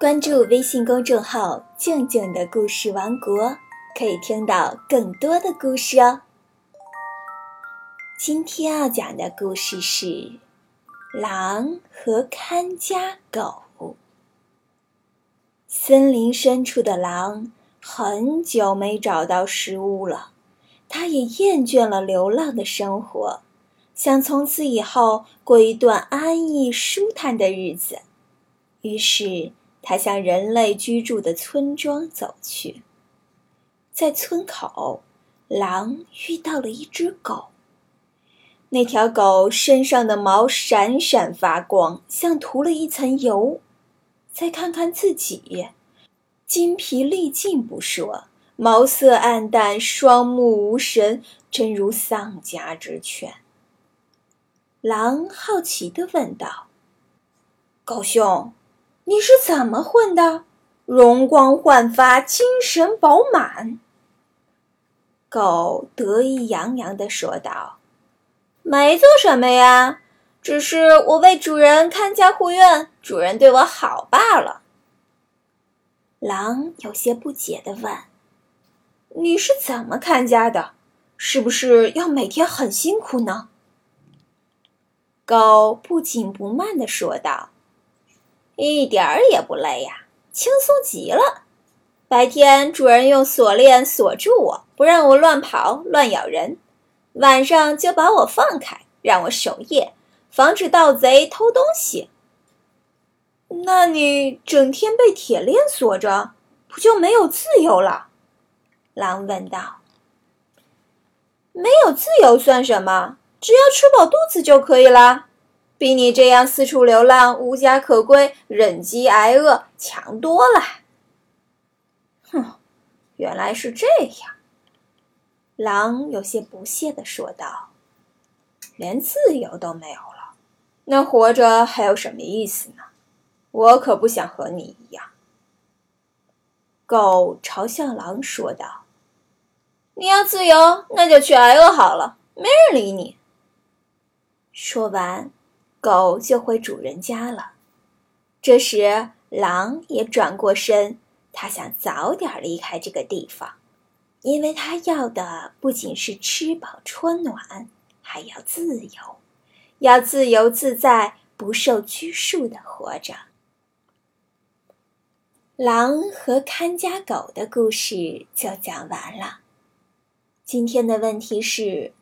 关注微信公众号“静静的故事王国”，可以听到更多的故事哦。今天要讲的故事是《狼和看家狗》。森林深处的狼很久没找到食物了，它也厌倦了流浪的生活，想从此以后过一段安逸舒坦的日子。于是，它向人类居住的村庄走去。在村口，狼遇到了一只狗。那条狗身上的毛闪闪发光，像涂了一层油。再看看自己，筋疲力尽不说，毛色暗淡，双目无神，真如丧家之犬。狼好奇地问道：“狗兄，你是怎么混的？容光焕发，精神饱满。”狗得意洋洋地说道：“没做什么呀。”只是我为主人看家护院，主人对我好罢了。狼有些不解地问：“你是怎么看家的？是不是要每天很辛苦呢？”狗不紧不慢地说道：“一点儿也不累呀，轻松极了。白天主人用锁链锁住我，不让我乱跑乱咬人；晚上就把我放开，让我守夜。”防止盗贼偷东西。那你整天被铁链锁着，不就没有自由了？狼问道。没有自由算什么？只要吃饱肚子就可以了，比你这样四处流浪、无家可归、忍饥挨饿强多了。哼，原来是这样。狼有些不屑地说道：“连自由都没有了。”那活着还有什么意思呢？我可不想和你一样。”狗嘲笑狼说道，“你要自由，那就去挨饿好了，没人理你。”说完，狗就回主人家了。这时，狼也转过身，他想早点离开这个地方，因为他要的不仅是吃饱穿暖，还要自由。要自由自在、不受拘束的活着。狼和看家狗的故事就讲完了。今天的问题是：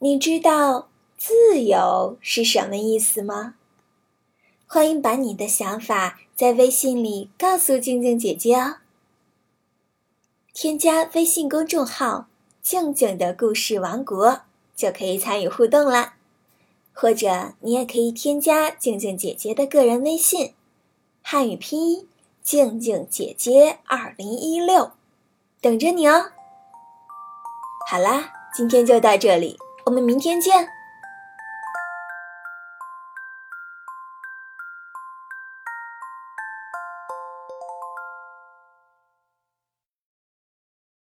你知道自由是什么意思吗？欢迎把你的想法在微信里告诉静静姐姐哦。添加微信公众号“静静的故事王国”就可以参与互动啦。或者你也可以添加静静姐姐的个人微信，汉语拼音静静姐姐二零一六，等着你哦。好啦，今天就到这里，我们明天见。